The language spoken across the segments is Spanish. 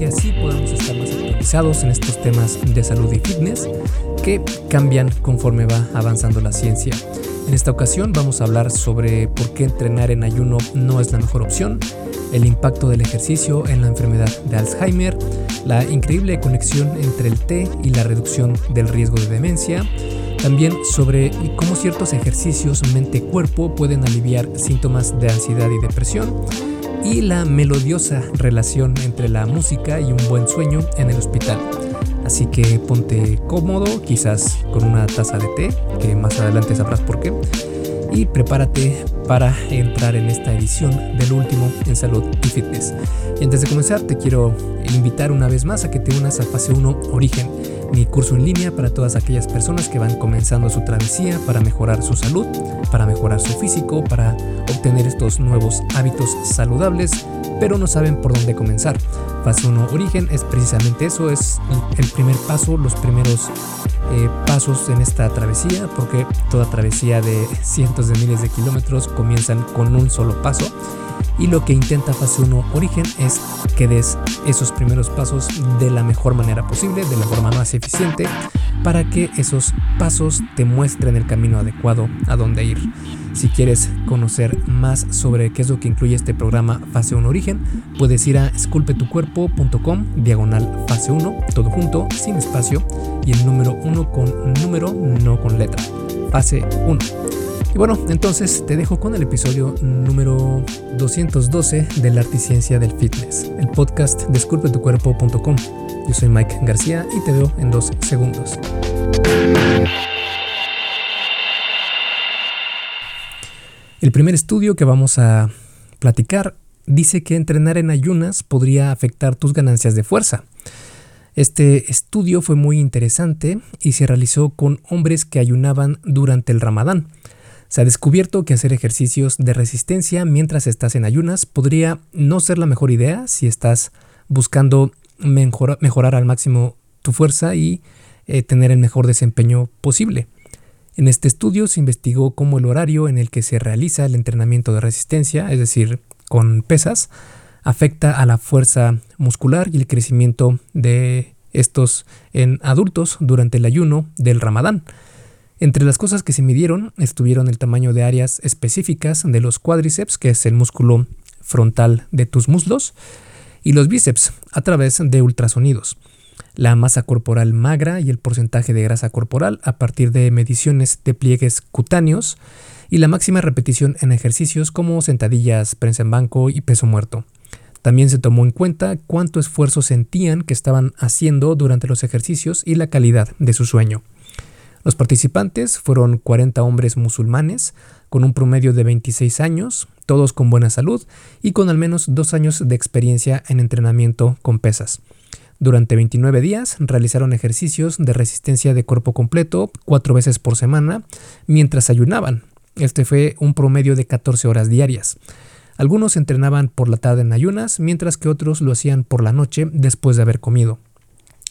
que así podamos estar más actualizados en estos temas de salud y fitness que cambian conforme va avanzando la ciencia. En esta ocasión vamos a hablar sobre por qué entrenar en ayuno no es la mejor opción, el impacto del ejercicio en la enfermedad de Alzheimer, la increíble conexión entre el té y la reducción del riesgo de demencia, también sobre cómo ciertos ejercicios mente-cuerpo pueden aliviar síntomas de ansiedad y depresión, y la melodiosa relación entre la música y un buen sueño en el hospital. Así que ponte cómodo, quizás con una taza de té, que más adelante sabrás por qué, y prepárate para entrar en esta edición del último en salud y fitness. Y antes de comenzar te quiero invitar una vez más a que te unas a Fase 1 Origen, mi curso en línea para todas aquellas personas que van comenzando su travesía para mejorar su salud, para mejorar su físico, para obtener estos nuevos hábitos saludables, pero no saben por dónde comenzar. Fase 1 Origen es precisamente eso, es el primer paso, los primeros eh, pasos en esta travesía, porque toda travesía de cientos de miles de kilómetros comienzan con un solo paso. Y lo que intenta Fase 1 Origen es que des esos primeros pasos de la mejor manera posible, de la forma más eficiente, para que esos pasos te muestren el camino adecuado a dónde ir. Si quieres conocer más sobre qué es lo que incluye este programa Fase 1 Origen, puedes ir a esculpetucuerpo.com diagonal fase 1, todo junto, sin espacio, y el número 1 con número, no con letra. Fase 1. Y bueno, entonces te dejo con el episodio número 212 de la Articiencia del Fitness, el podcast de esculpetucuerpo.com. Yo soy Mike García y te veo en dos segundos. El primer estudio que vamos a platicar dice que entrenar en ayunas podría afectar tus ganancias de fuerza. Este estudio fue muy interesante y se realizó con hombres que ayunaban durante el ramadán. Se ha descubierto que hacer ejercicios de resistencia mientras estás en ayunas podría no ser la mejor idea si estás buscando mejorar al máximo tu fuerza y eh, tener el mejor desempeño posible. En este estudio se investigó cómo el horario en el que se realiza el entrenamiento de resistencia, es decir, con pesas, afecta a la fuerza muscular y el crecimiento de estos en adultos durante el ayuno del ramadán. Entre las cosas que se midieron estuvieron el tamaño de áreas específicas de los cuádriceps, que es el músculo frontal de tus muslos, y los bíceps a través de ultrasonidos la masa corporal magra y el porcentaje de grasa corporal a partir de mediciones de pliegues cutáneos y la máxima repetición en ejercicios como sentadillas, prensa en banco y peso muerto. También se tomó en cuenta cuánto esfuerzo sentían que estaban haciendo durante los ejercicios y la calidad de su sueño. Los participantes fueron 40 hombres musulmanes con un promedio de 26 años, todos con buena salud y con al menos dos años de experiencia en entrenamiento con pesas. Durante 29 días realizaron ejercicios de resistencia de cuerpo completo cuatro veces por semana mientras ayunaban. Este fue un promedio de 14 horas diarias. Algunos entrenaban por la tarde en ayunas, mientras que otros lo hacían por la noche después de haber comido.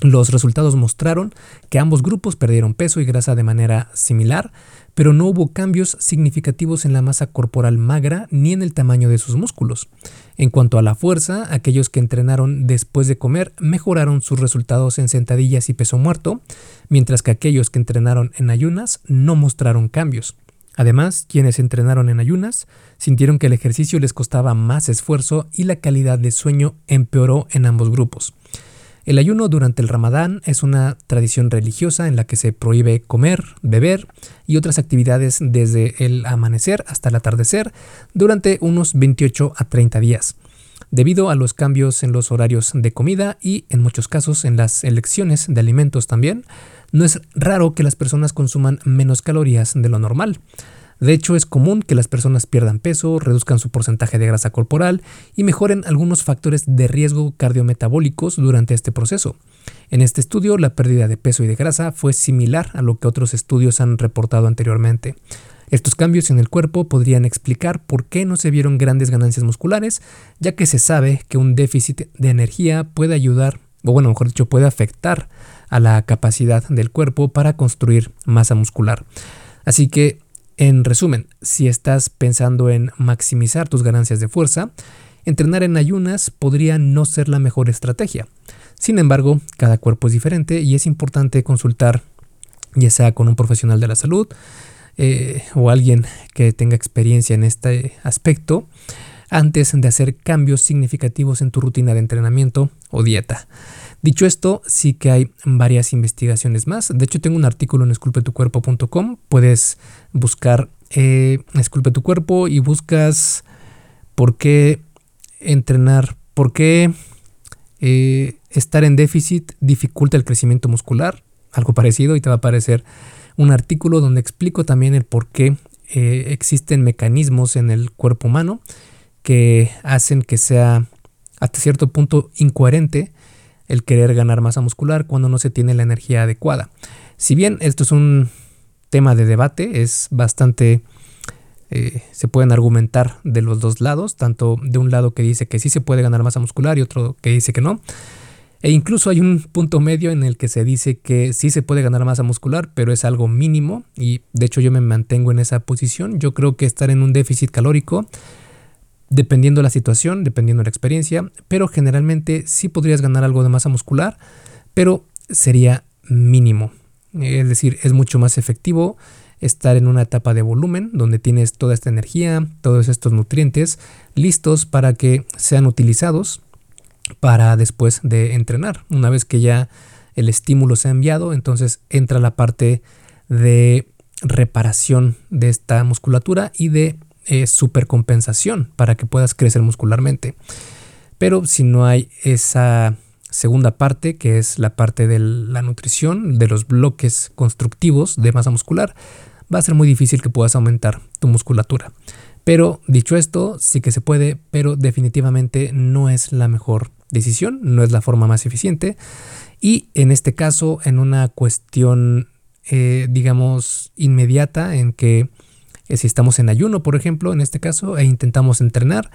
Los resultados mostraron que ambos grupos perdieron peso y grasa de manera similar, pero no hubo cambios significativos en la masa corporal magra ni en el tamaño de sus músculos. En cuanto a la fuerza, aquellos que entrenaron después de comer mejoraron sus resultados en sentadillas y peso muerto, mientras que aquellos que entrenaron en ayunas no mostraron cambios. Además, quienes entrenaron en ayunas sintieron que el ejercicio les costaba más esfuerzo y la calidad de sueño empeoró en ambos grupos. El ayuno durante el ramadán es una tradición religiosa en la que se prohíbe comer, beber y otras actividades desde el amanecer hasta el atardecer durante unos 28 a 30 días. Debido a los cambios en los horarios de comida y en muchos casos en las elecciones de alimentos también, no es raro que las personas consuman menos calorías de lo normal. De hecho, es común que las personas pierdan peso, reduzcan su porcentaje de grasa corporal y mejoren algunos factores de riesgo cardiometabólicos durante este proceso. En este estudio, la pérdida de peso y de grasa fue similar a lo que otros estudios han reportado anteriormente. Estos cambios en el cuerpo podrían explicar por qué no se vieron grandes ganancias musculares, ya que se sabe que un déficit de energía puede ayudar, o bueno, mejor dicho, puede afectar a la capacidad del cuerpo para construir masa muscular. Así que En resumen, si estás pensando en maximizar tus ganancias de fuerza, entrenar en ayunas podría no ser la mejor estrategia. Sin embargo, cada cuerpo es diferente y es importante consultar ya sea con un profesional de la salud eh, o alguien que tenga experiencia en este aspecto antes de hacer cambios significativos en tu rutina de entrenamiento o dieta. Dicho esto, sí que hay varias investigaciones más. De hecho, tengo un artículo en esculpetucuerpo.com. Puedes buscar eh, Esculpe tu cuerpo y buscas por qué entrenar, por qué eh, estar en déficit dificulta el crecimiento muscular. Algo parecido y te va a aparecer un artículo donde explico también el por qué eh, existen mecanismos en el cuerpo humano que hacen que sea hasta cierto punto incoherente el querer ganar masa muscular cuando no se tiene la energía adecuada. Si bien esto es un tema de debate, es bastante... Eh, se pueden argumentar de los dos lados, tanto de un lado que dice que sí se puede ganar masa muscular y otro que dice que no. E incluso hay un punto medio en el que se dice que sí se puede ganar masa muscular, pero es algo mínimo y de hecho yo me mantengo en esa posición. Yo creo que estar en un déficit calórico dependiendo la situación, dependiendo la experiencia, pero generalmente sí podrías ganar algo de masa muscular, pero sería mínimo. Es decir, es mucho más efectivo estar en una etapa de volumen donde tienes toda esta energía, todos estos nutrientes listos para que sean utilizados para después de entrenar. Una vez que ya el estímulo se ha enviado, entonces entra la parte de reparación de esta musculatura y de es supercompensación para que puedas crecer muscularmente. Pero si no hay esa segunda parte, que es la parte de la nutrición, de los bloques constructivos de masa muscular, va a ser muy difícil que puedas aumentar tu musculatura. Pero dicho esto, sí que se puede, pero definitivamente no es la mejor decisión, no es la forma más eficiente. Y en este caso, en una cuestión, eh, digamos, inmediata, en que eh, si estamos en ayuno, por ejemplo, en este caso, e intentamos entrenar,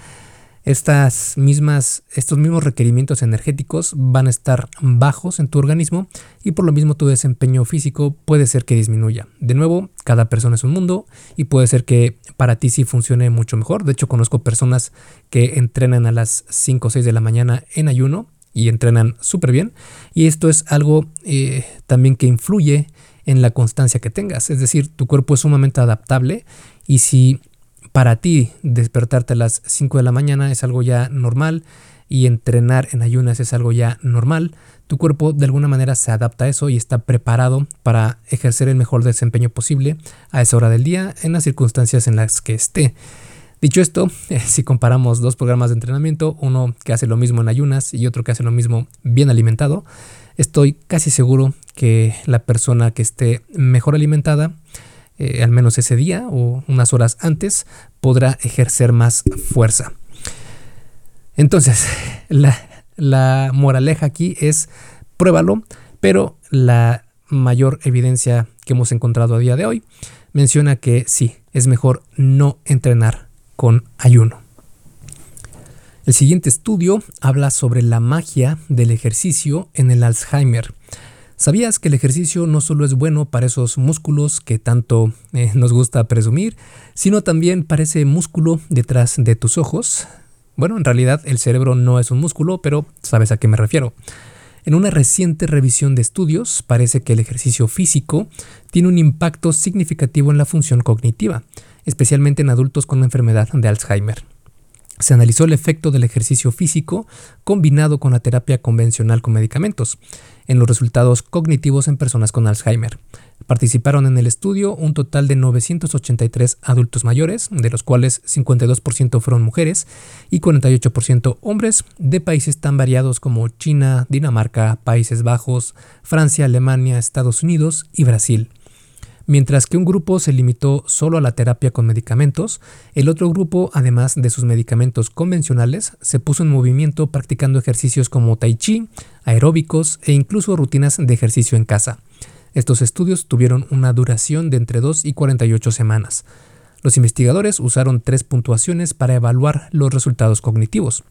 estas mismas, estos mismos requerimientos energéticos van a estar bajos en tu organismo y por lo mismo tu desempeño físico puede ser que disminuya. De nuevo, cada persona es un mundo y puede ser que para ti sí funcione mucho mejor. De hecho, conozco personas que entrenan a las 5 o 6 de la mañana en ayuno y entrenan súper bien. Y esto es algo eh, también que influye en la constancia que tengas. Es decir, tu cuerpo es sumamente adaptable y si para ti despertarte a las 5 de la mañana es algo ya normal y entrenar en ayunas es algo ya normal, tu cuerpo de alguna manera se adapta a eso y está preparado para ejercer el mejor desempeño posible a esa hora del día en las circunstancias en las que esté. Dicho esto, si comparamos dos programas de entrenamiento, uno que hace lo mismo en ayunas y otro que hace lo mismo bien alimentado, estoy casi seguro que la persona que esté mejor alimentada, eh, al menos ese día o unas horas antes, podrá ejercer más fuerza. Entonces, la, la moraleja aquí es pruébalo, pero la mayor evidencia que hemos encontrado a día de hoy menciona que sí, es mejor no entrenar con ayuno. El siguiente estudio habla sobre la magia del ejercicio en el Alzheimer. ¿Sabías que el ejercicio no solo es bueno para esos músculos que tanto eh, nos gusta presumir, sino también para ese músculo detrás de tus ojos? Bueno, en realidad el cerebro no es un músculo, pero sabes a qué me refiero. En una reciente revisión de estudios parece que el ejercicio físico tiene un impacto significativo en la función cognitiva, especialmente en adultos con la enfermedad de Alzheimer. Se analizó el efecto del ejercicio físico combinado con la terapia convencional con medicamentos en los resultados cognitivos en personas con Alzheimer. Participaron en el estudio un total de 983 adultos mayores, de los cuales 52% fueron mujeres y 48% hombres, de países tan variados como China, Dinamarca, Países Bajos, Francia, Alemania, Estados Unidos y Brasil. Mientras que un grupo se limitó solo a la terapia con medicamentos, el otro grupo, además de sus medicamentos convencionales, se puso en movimiento practicando ejercicios como tai chi, aeróbicos e incluso rutinas de ejercicio en casa. Estos estudios tuvieron una duración de entre 2 y 48 semanas. Los investigadores usaron tres puntuaciones para evaluar los resultados cognitivos.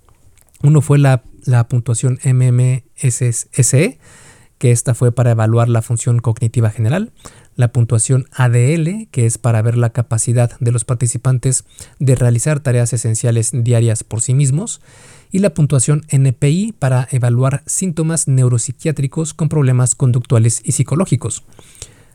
Uno fue la, la puntuación MMSE, que esta fue para evaluar la función cognitiva general. La puntuación ADL, que es para ver la capacidad de los participantes de realizar tareas esenciales diarias por sí mismos, y la puntuación NPI para evaluar síntomas neuropsiquiátricos con problemas conductuales y psicológicos.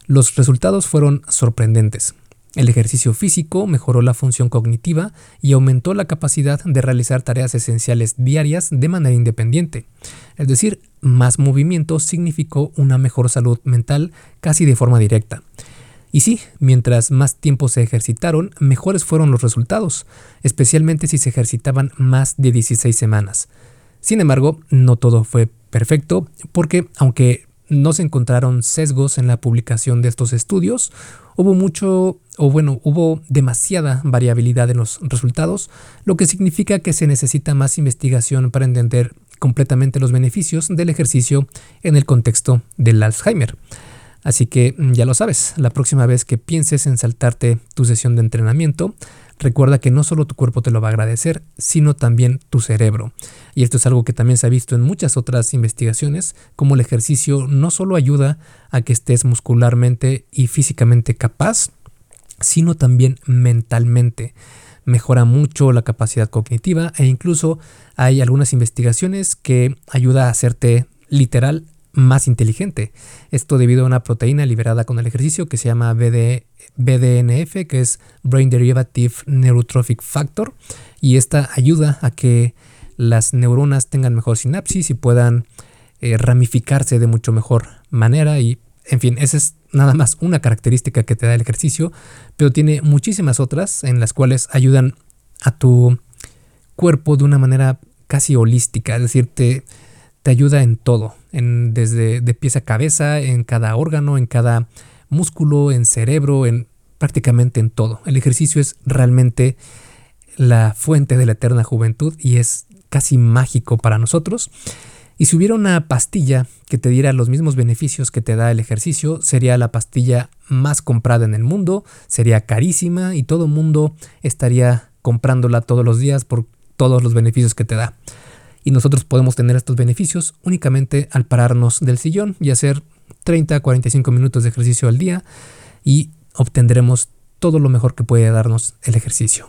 Los resultados fueron sorprendentes. El ejercicio físico mejoró la función cognitiva y aumentó la capacidad de realizar tareas esenciales diarias de manera independiente. Es decir, más movimiento significó una mejor salud mental casi de forma directa. Y sí, mientras más tiempo se ejercitaron, mejores fueron los resultados, especialmente si se ejercitaban más de 16 semanas. Sin embargo, no todo fue perfecto, porque aunque no se encontraron sesgos en la publicación de estos estudios, hubo mucho, o bueno, hubo demasiada variabilidad en los resultados, lo que significa que se necesita más investigación para entender completamente los beneficios del ejercicio en el contexto del Alzheimer. Así que mm, ya lo sabes, la próxima vez que pienses en saltarte tu sesión de entrenamiento, recuerda que no solo tu cuerpo te lo va a agradecer, sino también tu cerebro. Y esto es algo que también se ha visto en muchas otras investigaciones, como el ejercicio no solo ayuda a que estés muscularmente y físicamente capaz, sino también mentalmente. Mejora mucho la capacidad cognitiva e incluso hay algunas investigaciones que ayuda a hacerte literal más inteligente. Esto debido a una proteína liberada con el ejercicio que se llama BDNF, que es Brain Derivative Neurotrophic Factor, y esta ayuda a que las neuronas tengan mejor sinapsis y puedan eh, ramificarse de mucho mejor manera y en fin, esa es nada más una característica que te da el ejercicio, pero tiene muchísimas otras en las cuales ayudan a tu cuerpo de una manera casi holística, es decir, te, te ayuda en todo, desde de pies a cabeza, en cada órgano, en cada músculo, en cerebro, en prácticamente en todo. El ejercicio es realmente la fuente de la eterna juventud y es casi mágico para nosotros. Y si hubiera una pastilla que te diera los mismos beneficios que te da el ejercicio, sería la pastilla más comprada en el mundo, sería carísima y todo el mundo estaría comprándola todos los días por todos los beneficios que te da y nosotros podemos tener estos beneficios únicamente al pararnos del sillón y hacer 30 45 minutos de ejercicio al día y obtendremos todo lo mejor que puede darnos el ejercicio.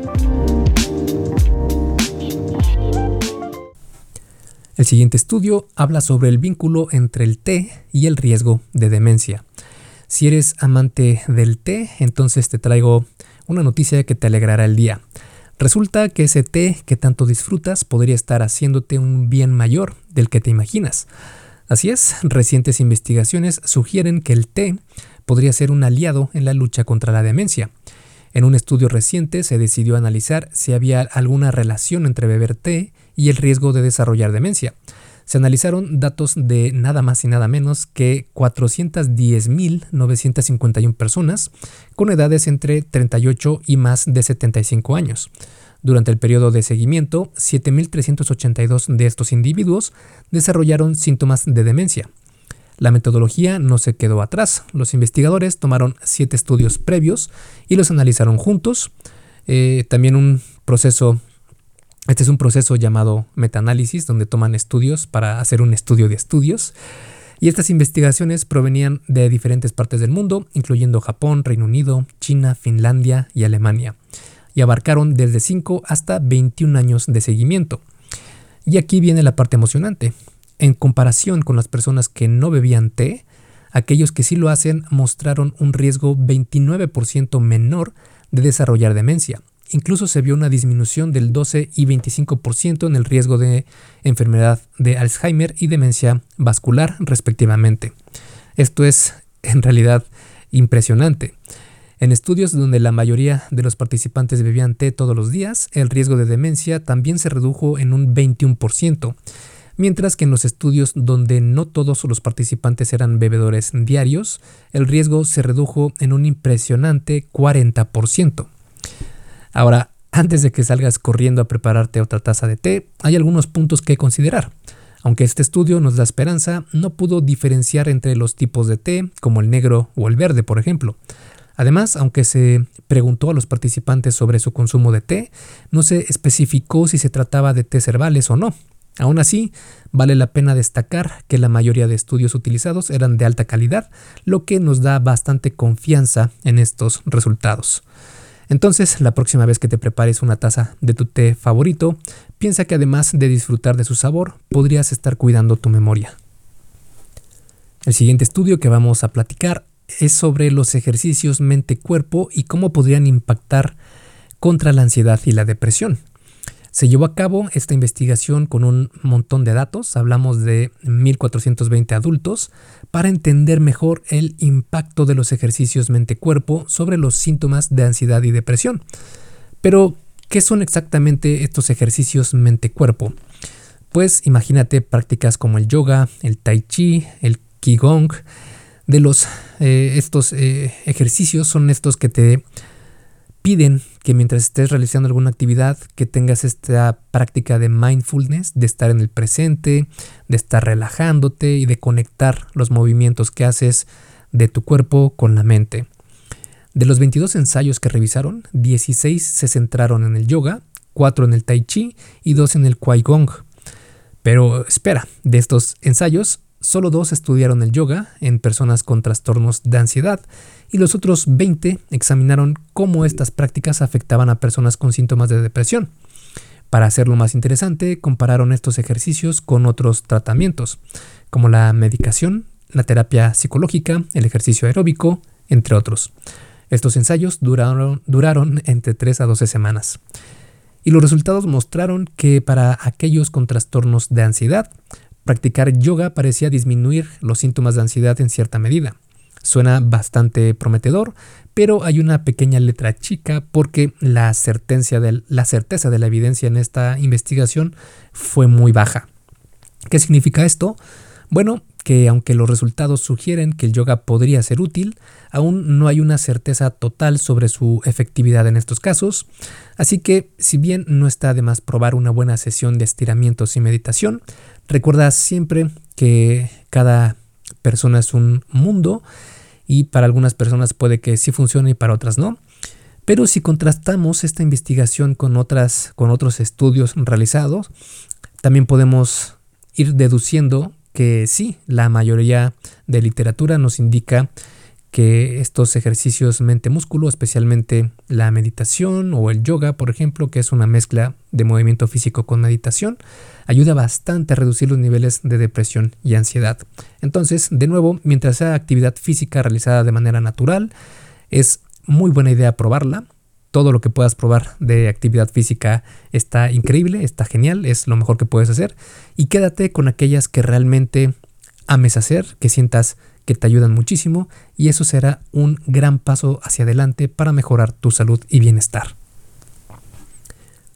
El siguiente estudio habla sobre el vínculo entre el té y el riesgo de demencia. Si eres amante del té, entonces te traigo una noticia que te alegrará el día. Resulta que ese té que tanto disfrutas podría estar haciéndote un bien mayor del que te imaginas. Así es, recientes investigaciones sugieren que el té podría ser un aliado en la lucha contra la demencia. En un estudio reciente se decidió analizar si había alguna relación entre beber té y el riesgo de desarrollar demencia. Se analizaron datos de nada más y nada menos que 410.951 personas con edades entre 38 y más de 75 años. Durante el periodo de seguimiento, 7.382 de estos individuos desarrollaron síntomas de demencia. La metodología no se quedó atrás. Los investigadores tomaron siete estudios previos y los analizaron juntos. Eh, también un proceso este es un proceso llamado metaanálisis, donde toman estudios para hacer un estudio de estudios. Y estas investigaciones provenían de diferentes partes del mundo, incluyendo Japón, Reino Unido, China, Finlandia y Alemania, y abarcaron desde 5 hasta 21 años de seguimiento. Y aquí viene la parte emocionante. En comparación con las personas que no bebían té, aquellos que sí lo hacen mostraron un riesgo 29% menor de desarrollar demencia, incluso se vio una disminución del 12 y 25% en el riesgo de enfermedad de Alzheimer y demencia vascular respectivamente. Esto es en realidad impresionante. En estudios donde la mayoría de los participantes bebían té todos los días, el riesgo de demencia también se redujo en un 21%, mientras que en los estudios donde no todos los participantes eran bebedores diarios, el riesgo se redujo en un impresionante 40%. Ahora, antes de que salgas corriendo a prepararte otra taza de té, hay algunos puntos que considerar. Aunque este estudio nos da esperanza, no pudo diferenciar entre los tipos de té, como el negro o el verde, por ejemplo. Además, aunque se preguntó a los participantes sobre su consumo de té, no se especificó si se trataba de té herbales o no. Aún así, vale la pena destacar que la mayoría de estudios utilizados eran de alta calidad, lo que nos da bastante confianza en estos resultados. Entonces, la próxima vez que te prepares una taza de tu té favorito, piensa que además de disfrutar de su sabor, podrías estar cuidando tu memoria. El siguiente estudio que vamos a platicar es sobre los ejercicios mente-cuerpo y cómo podrían impactar contra la ansiedad y la depresión. Se llevó a cabo esta investigación con un montón de datos, hablamos de 1.420 adultos, para entender mejor el impacto de los ejercicios mente-cuerpo sobre los síntomas de ansiedad y depresión. Pero, ¿qué son exactamente estos ejercicios mente-cuerpo? Pues imagínate prácticas como el yoga, el tai chi, el qigong. De los eh, estos eh, ejercicios son estos que te piden que mientras estés realizando alguna actividad, que tengas esta práctica de mindfulness, de estar en el presente, de estar relajándote y de conectar los movimientos que haces de tu cuerpo con la mente. De los 22 ensayos que revisaron, 16 se centraron en el yoga, 4 en el tai chi y 2 en el Gong. Pero espera, de estos ensayos, solo dos estudiaron el yoga en personas con trastornos de ansiedad y los otros 20 examinaron cómo estas prácticas afectaban a personas con síntomas de depresión. Para hacerlo más interesante, compararon estos ejercicios con otros tratamientos, como la medicación, la terapia psicológica, el ejercicio aeróbico, entre otros. Estos ensayos duraron, duraron entre 3 a 12 semanas. Y los resultados mostraron que para aquellos con trastornos de ansiedad, practicar yoga parecía disminuir los síntomas de ansiedad en cierta medida. Suena bastante prometedor, pero hay una pequeña letra chica porque la certeza, de, la evidencia en esta investigación fue muy baja. ¿Qué significa esto? Bueno, que aunque los resultados sugieren que el yoga podría ser útil, aún no hay una certeza total sobre su efectividad en estos casos, así que si bien no está de más probar una buena sesión de estiramientos y meditación, recuerda siempre que cada persona es un mundo y para algunas personas puede que sí funcione y para otras no. Pero si contrastamos esta investigación con, otras, con otros estudios realizados, también podemos ir deduciendo que sí, la mayoría de literatura nos indica que estos ejercicios mente-músculo, especialmente la meditación o el yoga, por ejemplo, que es una mezcla de movimiento físico con meditación, ayuda bastante a reducir los niveles de depresión y ansiedad. Entonces, de nuevo, mientras sea actividad física realizada de manera natural, es muy buena idea probarla. Todo lo que puedas probar de actividad física está increíble, está genial, es lo mejor que puedes hacer. Y quédate con aquellas que realmente ames hacer, que sientas que te ayudan muchísimo y eso será un gran paso hacia adelante para mejorar tu salud y bienestar.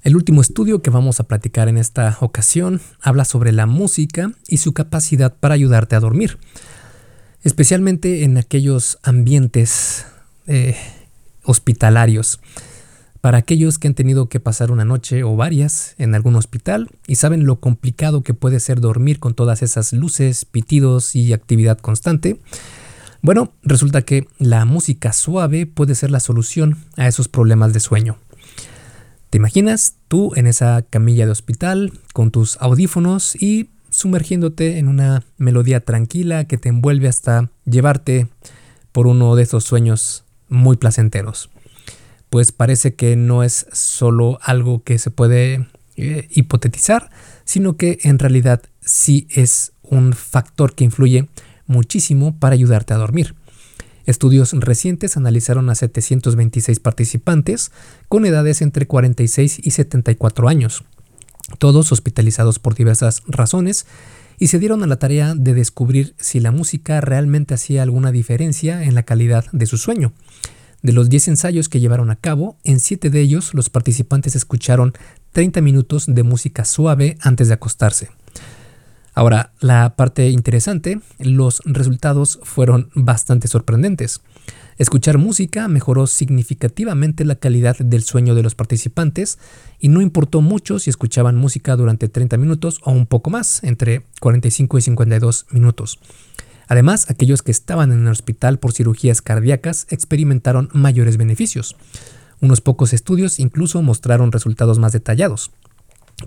El último estudio que vamos a platicar en esta ocasión habla sobre la música y su capacidad para ayudarte a dormir, especialmente en aquellos ambientes eh, hospitalarios. Para aquellos que han tenido que pasar una noche o varias en algún hospital y saben lo complicado que puede ser dormir con todas esas luces, pitidos y actividad constante, bueno, resulta que la música suave puede ser la solución a esos problemas de sueño. ¿Te imaginas tú en esa camilla de hospital con tus audífonos y sumergiéndote en una melodía tranquila que te envuelve hasta llevarte por uno de esos sueños muy placenteros? pues parece que no es solo algo que se puede eh, hipotetizar, sino que en realidad sí es un factor que influye muchísimo para ayudarte a dormir. Estudios recientes analizaron a 726 participantes con edades entre 46 y 74 años, todos hospitalizados por diversas razones, y se dieron a la tarea de descubrir si la música realmente hacía alguna diferencia en la calidad de su sueño. De los 10 ensayos que llevaron a cabo, en 7 de ellos los participantes escucharon 30 minutos de música suave antes de acostarse. Ahora, la parte interesante, los resultados fueron bastante sorprendentes. Escuchar música mejoró significativamente la calidad del sueño de los participantes y no importó mucho si escuchaban música durante 30 minutos o un poco más, entre 45 y 52 minutos. Además, aquellos que estaban en el hospital por cirugías cardíacas experimentaron mayores beneficios. Unos pocos estudios incluso mostraron resultados más detallados.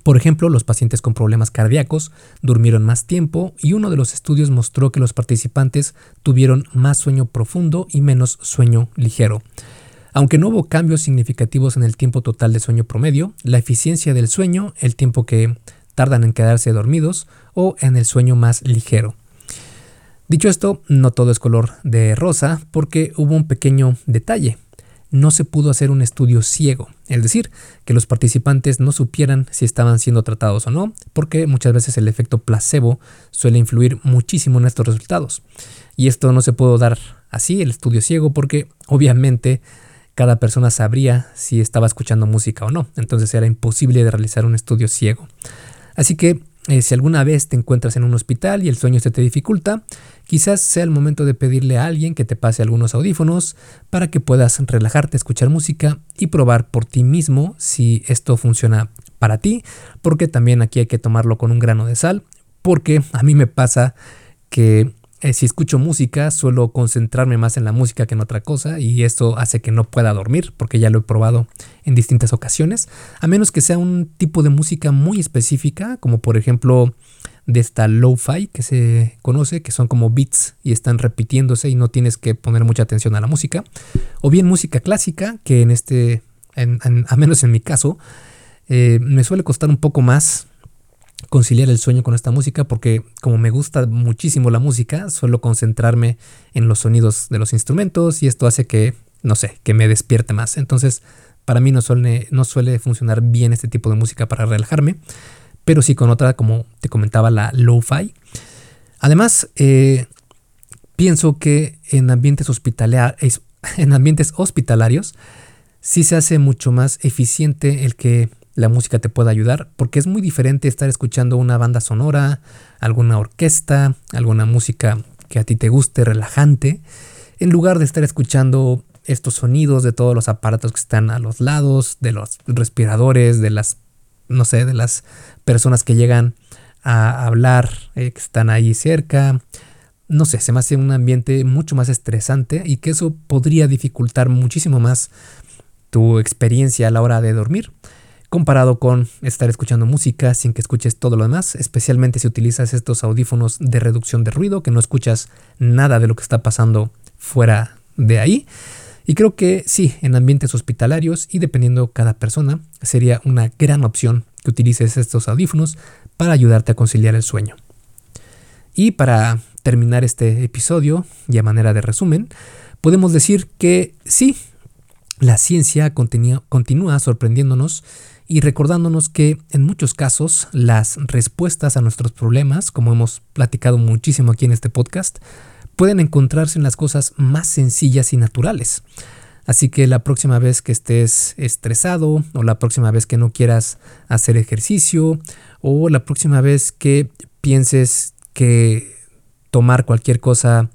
Por ejemplo, los pacientes con problemas cardíacos durmieron más tiempo y uno de los estudios mostró que los participantes tuvieron más sueño profundo y menos sueño ligero. Aunque no hubo cambios significativos en el tiempo total de sueño promedio, la eficiencia del sueño, el tiempo que tardan en quedarse dormidos o en el sueño más ligero. Dicho esto, no todo es color de rosa porque hubo un pequeño detalle no se pudo hacer un estudio ciego, es decir, que los participantes no supieran si estaban siendo tratados o no, porque muchas veces el efecto placebo suele influir muchísimo en estos resultados. Y esto no se pudo dar así, el estudio ciego, porque obviamente cada persona sabría si estaba escuchando música o no, entonces era imposible de realizar un estudio ciego. Así que eh, si alguna vez te encuentras en un hospital y el sueño se te dificulta, quizás sea el momento de pedirle a alguien que te pase algunos audífonos para que puedas relajarte, escuchar música y probar por ti mismo si esto funciona para ti, porque también aquí hay que tomarlo con un grano de sal, porque a mí me pasa que eh, si escucho música, suelo concentrarme más en la música que en otra cosa y esto hace que no pueda dormir, porque ya lo he probado en distintas ocasiones, a menos que sea un tipo de música muy específica, como por ejemplo de esta lo-fi que se conoce, que son como beats y están repitiéndose y no tienes que poner mucha atención a la música, o bien música clásica, que en este, a menos en mi caso, eh, me suele costar un poco más conciliar el sueño con esta música porque como me gusta muchísimo la música, suelo concentrarme en los sonidos de los instrumentos y esto hace que, no sé, que me despierte más. Entonces, para mí no suele, no suele funcionar bien este tipo de música para relajarme, pero sí con otra, como te comentaba, la lo-fi. Además, eh, pienso que en ambientes, en ambientes hospitalarios sí se hace mucho más eficiente el que la música te pueda ayudar, porque es muy diferente estar escuchando una banda sonora, alguna orquesta, alguna música que a ti te guste, relajante, en lugar de estar escuchando estos sonidos de todos los aparatos que están a los lados, de los respiradores, de las, no sé, de las personas que llegan a hablar, eh, que están ahí cerca. No sé, se me hace un ambiente mucho más estresante y que eso podría dificultar muchísimo más tu experiencia a la hora de dormir comparado con estar escuchando música sin que escuches todo lo demás, especialmente si utilizas estos audífonos de reducción de ruido, que no escuchas nada de lo que está pasando fuera de ahí. Y creo que sí, en ambientes hospitalarios y dependiendo cada persona, sería una gran opción que utilices estos audífonos para ayudarte a conciliar el sueño. Y para terminar este episodio, y a manera de resumen, podemos decir que sí, la ciencia continúa sorprendiéndonos y recordándonos que en muchos casos las respuestas a nuestros problemas, como hemos platicado muchísimo aquí en este podcast, pueden encontrarse en las cosas más sencillas y naturales. Así que la próxima vez que estés estresado o la próxima vez que no quieras hacer ejercicio o la próxima vez que pienses que tomar cualquier cosa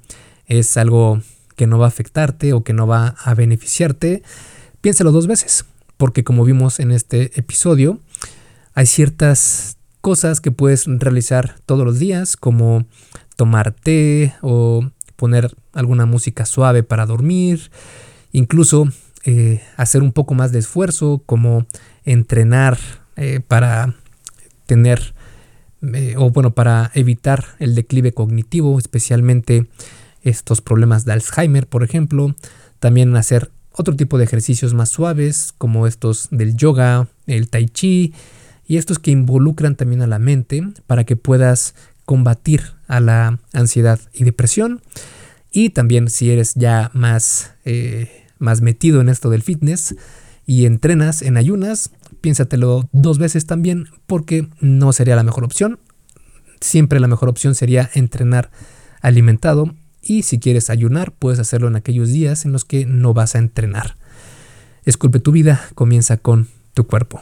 es algo que no va a afectarte o que no va a beneficiarte, piénsalo dos veces porque como vimos en este episodio, hay ciertas cosas que puedes realizar todos los días, como tomar té o poner alguna música suave para dormir, incluso eh, hacer un poco más de esfuerzo, como entrenar eh, para tener, eh, o bueno, para evitar el declive cognitivo, especialmente estos problemas de Alzheimer, por ejemplo, también hacer otro tipo de ejercicios más suaves, como estos del yoga, el tai chi, y estos que involucran también a la mente para que puedas combatir a la ansiedad y depresión. Y también si eres ya más, eh, más metido en esto del fitness y entrenas en ayunas, piénsatelo dos veces también porque no sería la mejor opción. Siempre la mejor opción sería entrenar alimentado y si quieres ayunar puedes hacerlo en aquellos días en los que no vas a entrenar. Esculpe tu vida, comienza con tu cuerpo.